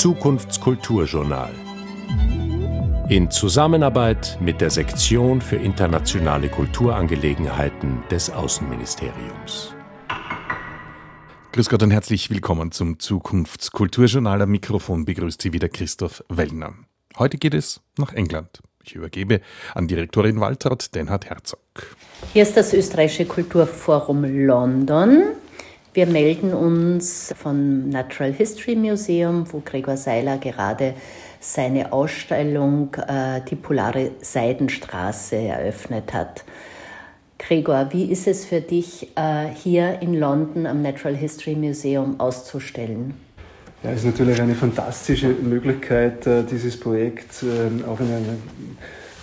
Zukunftskulturjournal. In Zusammenarbeit mit der Sektion für internationale Kulturangelegenheiten des Außenministeriums. Grüß Gott und herzlich willkommen zum Zukunftskulturjournal. Am Mikrofon begrüßt Sie wieder Christoph Wellner. Heute geht es nach England. Ich übergebe an Direktorin Waltraud Denhard Herzog. Hier ist das österreichische Kulturforum London. Wir melden uns vom Natural History Museum, wo Gregor Seiler gerade seine Ausstellung äh, Die Polare Seidenstraße eröffnet hat. Gregor, wie ist es für dich, äh, hier in London am Natural History Museum auszustellen? Ja, es ist natürlich eine fantastische Möglichkeit, äh, dieses Projekt ähm, auch in einer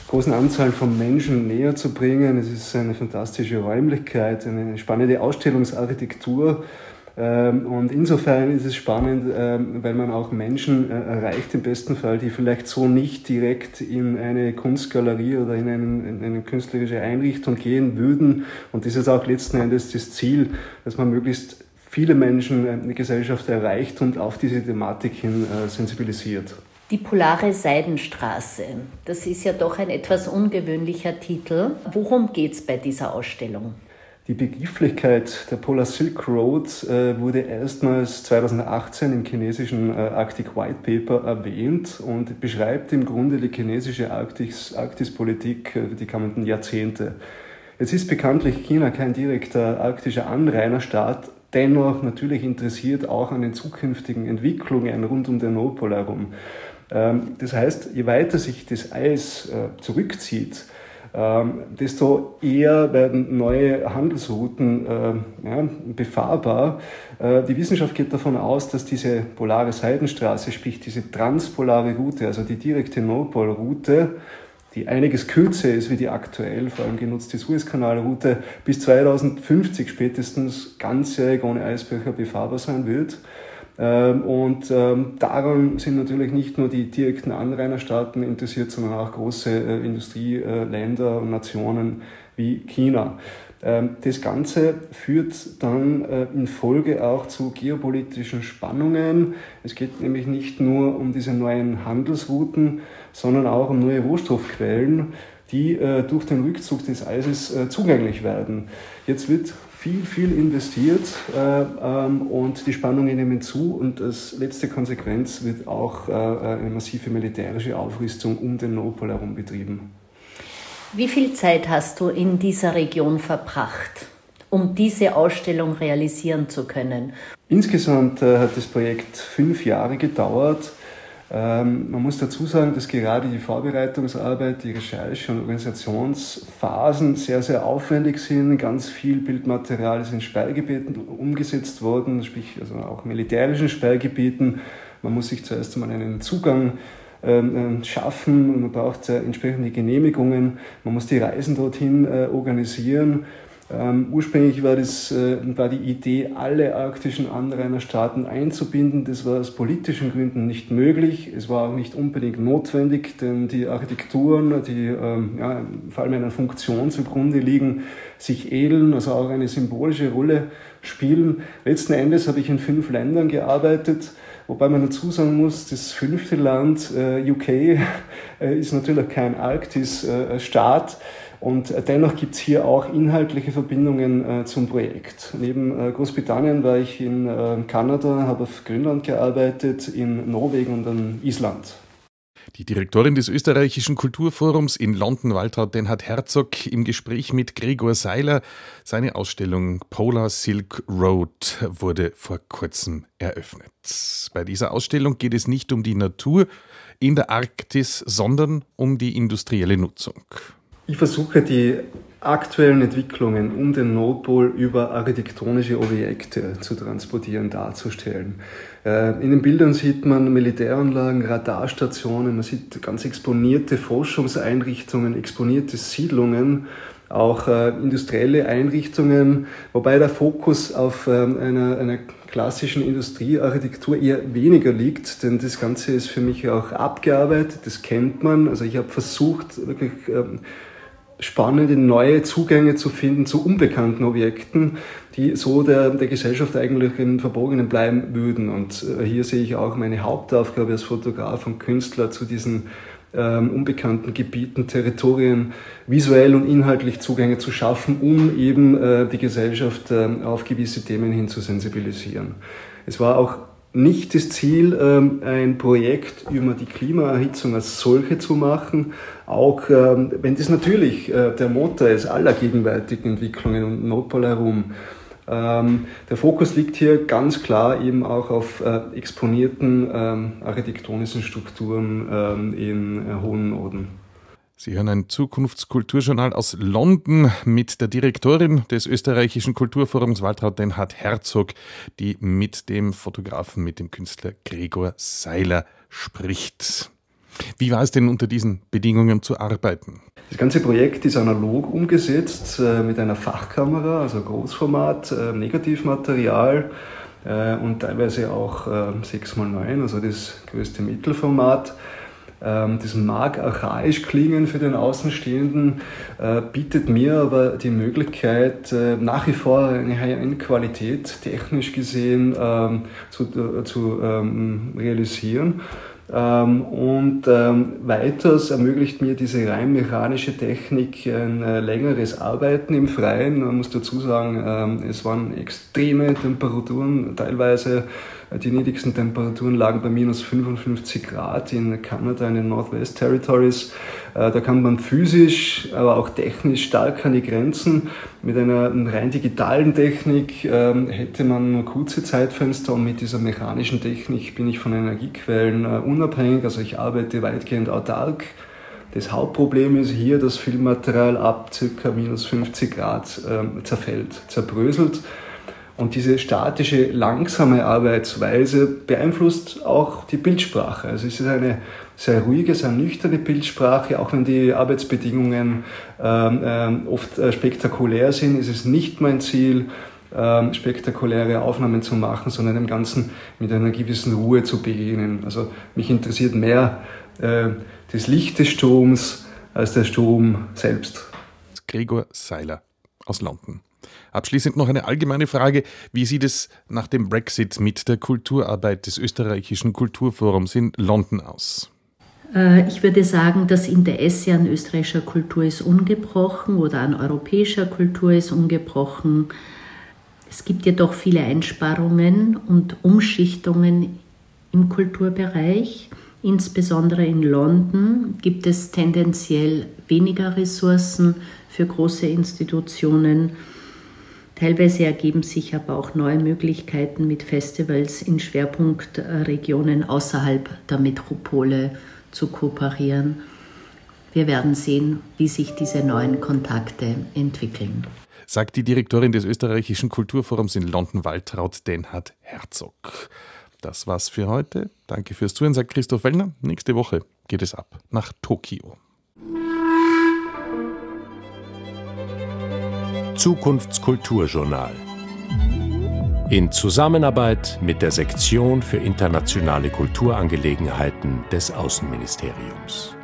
großen Anzahl von Menschen näher zu bringen. Es ist eine fantastische Räumlichkeit, eine spannende Ausstellungsarchitektur. Ähm, und insofern ist es spannend, ähm, weil man auch Menschen äh, erreicht, im besten Fall, die vielleicht so nicht direkt in eine Kunstgalerie oder in, einen, in eine künstlerische Einrichtung gehen würden. Und das ist auch letzten Endes das Ziel, dass man möglichst viele Menschen eine Gesellschaft erreicht und auf diese Thematik hin äh, sensibilisiert. Die Polare Seidenstraße, das ist ja doch ein etwas ungewöhnlicher Titel. Worum geht es bei dieser Ausstellung? Die Begrifflichkeit der Polar Silk Road äh, wurde erstmals 2018 im chinesischen äh, Arctic White Paper erwähnt und beschreibt im Grunde die chinesische Arktis, Arktispolitik äh, die kommenden Jahrzehnte. Jetzt ist bekanntlich China kein direkter arktischer Anrainerstaat, dennoch natürlich interessiert auch an den zukünftigen Entwicklungen rund um den Nordpol herum. Ähm, das heißt, je weiter sich das Eis äh, zurückzieht, ähm, desto eher werden neue Handelsrouten äh, ja, befahrbar. Äh, die Wissenschaft geht davon aus, dass diese polare Seidenstraße, sprich diese transpolare Route, also die direkte Nordpolroute, die einiges kürzer ist wie die aktuell vor allem genutzte Suezkanalroute, bis 2050 spätestens ganzjährig ohne Eisbrecher befahrbar sein wird. Ähm, und ähm, daran sind natürlich nicht nur die direkten Anrainerstaaten interessiert, sondern auch große äh, Industrieländer und Nationen wie China. Ähm, das Ganze führt dann äh, in Folge auch zu geopolitischen Spannungen. Es geht nämlich nicht nur um diese neuen Handelsrouten, sondern auch um neue Rohstoffquellen, die äh, durch den Rückzug des Eises äh, zugänglich werden. Jetzt wird viel, viel investiert ähm, und die Spannungen nehmen zu und als letzte Konsequenz wird auch eine massive militärische Aufrüstung um den Nordpol herum betrieben. Wie viel Zeit hast du in dieser Region verbracht, um diese Ausstellung realisieren zu können? Insgesamt äh, hat das Projekt fünf Jahre gedauert. Ähm, man muss dazu sagen, dass gerade die Vorbereitungsarbeit, die Recherche und Organisationsphasen sehr, sehr aufwendig sind. Ganz viel Bildmaterial ist in Sperrgebieten umgesetzt worden, sprich also auch militärischen Sperrgebieten. Man muss sich zuerst einmal einen Zugang ähm, ähm, schaffen man braucht entsprechende Genehmigungen. Man muss die Reisen dorthin äh, organisieren. Ähm, ursprünglich war, das, äh, war die Idee, alle arktischen Anrainerstaaten einzubinden. Das war aus politischen Gründen nicht möglich. Es war auch nicht unbedingt notwendig, denn die Architekturen, die ähm, ja, vor allem einer Funktion zugrunde liegen, sich ähneln, also auch eine symbolische Rolle spielen. Letzten Endes habe ich in fünf Ländern gearbeitet. Wobei man dazu sagen muss, das fünfte Land, äh, UK, äh, ist natürlich kein Arktis-Staat. Äh, und dennoch gibt es hier auch inhaltliche Verbindungen äh, zum Projekt. Neben äh, Großbritannien war ich in äh, Kanada, habe auf Grönland gearbeitet, in Norwegen und in Island. Die Direktorin des österreichischen Kulturforums in London, Waltraud Denhard Herzog, im Gespräch mit Gregor Seiler. Seine Ausstellung Polar Silk Road wurde vor kurzem eröffnet. Bei dieser Ausstellung geht es nicht um die Natur in der Arktis, sondern um die industrielle Nutzung. Ich versuche die aktuellen Entwicklungen um den Nordpol über architektonische Objekte zu transportieren, darzustellen. Äh, in den Bildern sieht man Militäranlagen, Radarstationen, man sieht ganz exponierte Forschungseinrichtungen, exponierte Siedlungen, auch äh, industrielle Einrichtungen, wobei der Fokus auf ähm, einer, einer klassischen Industriearchitektur eher weniger liegt, denn das Ganze ist für mich auch abgearbeitet, das kennt man. Also ich habe versucht, wirklich ähm, spannende neue Zugänge zu finden zu unbekannten Objekten, die so der, der Gesellschaft eigentlich im Verborgenen bleiben würden. Und äh, hier sehe ich auch meine Hauptaufgabe als Fotograf und Künstler zu diesen ähm, unbekannten Gebieten, Territorien visuell und inhaltlich Zugänge zu schaffen, um eben äh, die Gesellschaft äh, auf gewisse Themen hin zu sensibilisieren. Es war auch nicht das Ziel, ähm, ein Projekt über die Klimaerhitzung als solche zu machen, auch ähm, wenn das natürlich äh, der Motor ist aller gegenwärtigen Entwicklungen und Nordpol herum. Ähm, der Fokus liegt hier ganz klar eben auch auf äh, exponierten architektonischen Strukturen in äh, hohen Norden. Sie hören ein Zukunftskulturjournal aus London mit der Direktorin des österreichischen Kulturforums Waltraud Denhard Herzog, die mit dem Fotografen, mit dem Künstler Gregor Seiler spricht. Wie war es denn unter diesen Bedingungen zu arbeiten? Das ganze Projekt ist analog umgesetzt äh, mit einer Fachkamera, also Großformat, äh, Negativmaterial äh, und teilweise auch 6x9, also das größte Mittelformat. Ähm, das mag archaisch klingen für den Außenstehenden, äh, bietet mir aber die Möglichkeit, äh, nach wie vor eine High-End-Qualität technisch gesehen ähm, zu, äh, zu ähm, realisieren. Ähm, und ähm, weiters ermöglicht mir diese rein mechanische Technik ein äh, längeres Arbeiten im Freien. Man muss dazu sagen, ähm, es waren extreme Temperaturen, teilweise die niedrigsten Temperaturen lagen bei minus 55 Grad in Kanada, in den Northwest Territories. Äh, da kann man physisch, aber auch technisch stark an die Grenzen. Mit einer rein digitalen Technik hätte man nur kurze Zeitfenster und mit dieser mechanischen Technik bin ich von Energiequellen äh, unabhängig. Also ich arbeite weitgehend autark. Das Hauptproblem ist hier, dass Filmmaterial ab ca. minus 50 Grad ähm, zerfällt, zerbröselt. Und diese statische, langsame Arbeitsweise beeinflusst auch die Bildsprache. Also es ist eine sehr ruhige, sehr nüchterne Bildsprache. Auch wenn die Arbeitsbedingungen ähm, ähm, oft äh, spektakulär sind, ist es nicht mein Ziel, ähm, spektakuläre Aufnahmen zu machen, sondern dem Ganzen mit einer gewissen Ruhe zu begegnen. Also mich interessiert mehr äh, das Licht des Stroms als der Strom selbst. Gregor Seiler aus London. Abschließend noch eine allgemeine Frage. Wie sieht es nach dem Brexit mit der Kulturarbeit des österreichischen Kulturforums in London aus? Äh, ich würde sagen, das Interesse an österreichischer Kultur ist ungebrochen oder an europäischer Kultur ist ungebrochen. Es gibt jedoch viele Einsparungen und Umschichtungen im Kulturbereich. Insbesondere in London gibt es tendenziell weniger Ressourcen für große Institutionen Teilweise ergeben sich aber auch neue Möglichkeiten mit Festivals in Schwerpunktregionen außerhalb der Metropole zu kooperieren. Wir werden sehen, wie sich diese neuen Kontakte entwickeln. Sagt die Direktorin des österreichischen Kulturforums in London, Waltraud Denhard Herzog. Das war's für heute. Danke fürs Zuhören, sagt Christoph Wellner. Nächste Woche geht es ab nach Tokio. Zukunftskulturjournal. In Zusammenarbeit mit der Sektion für internationale Kulturangelegenheiten des Außenministeriums.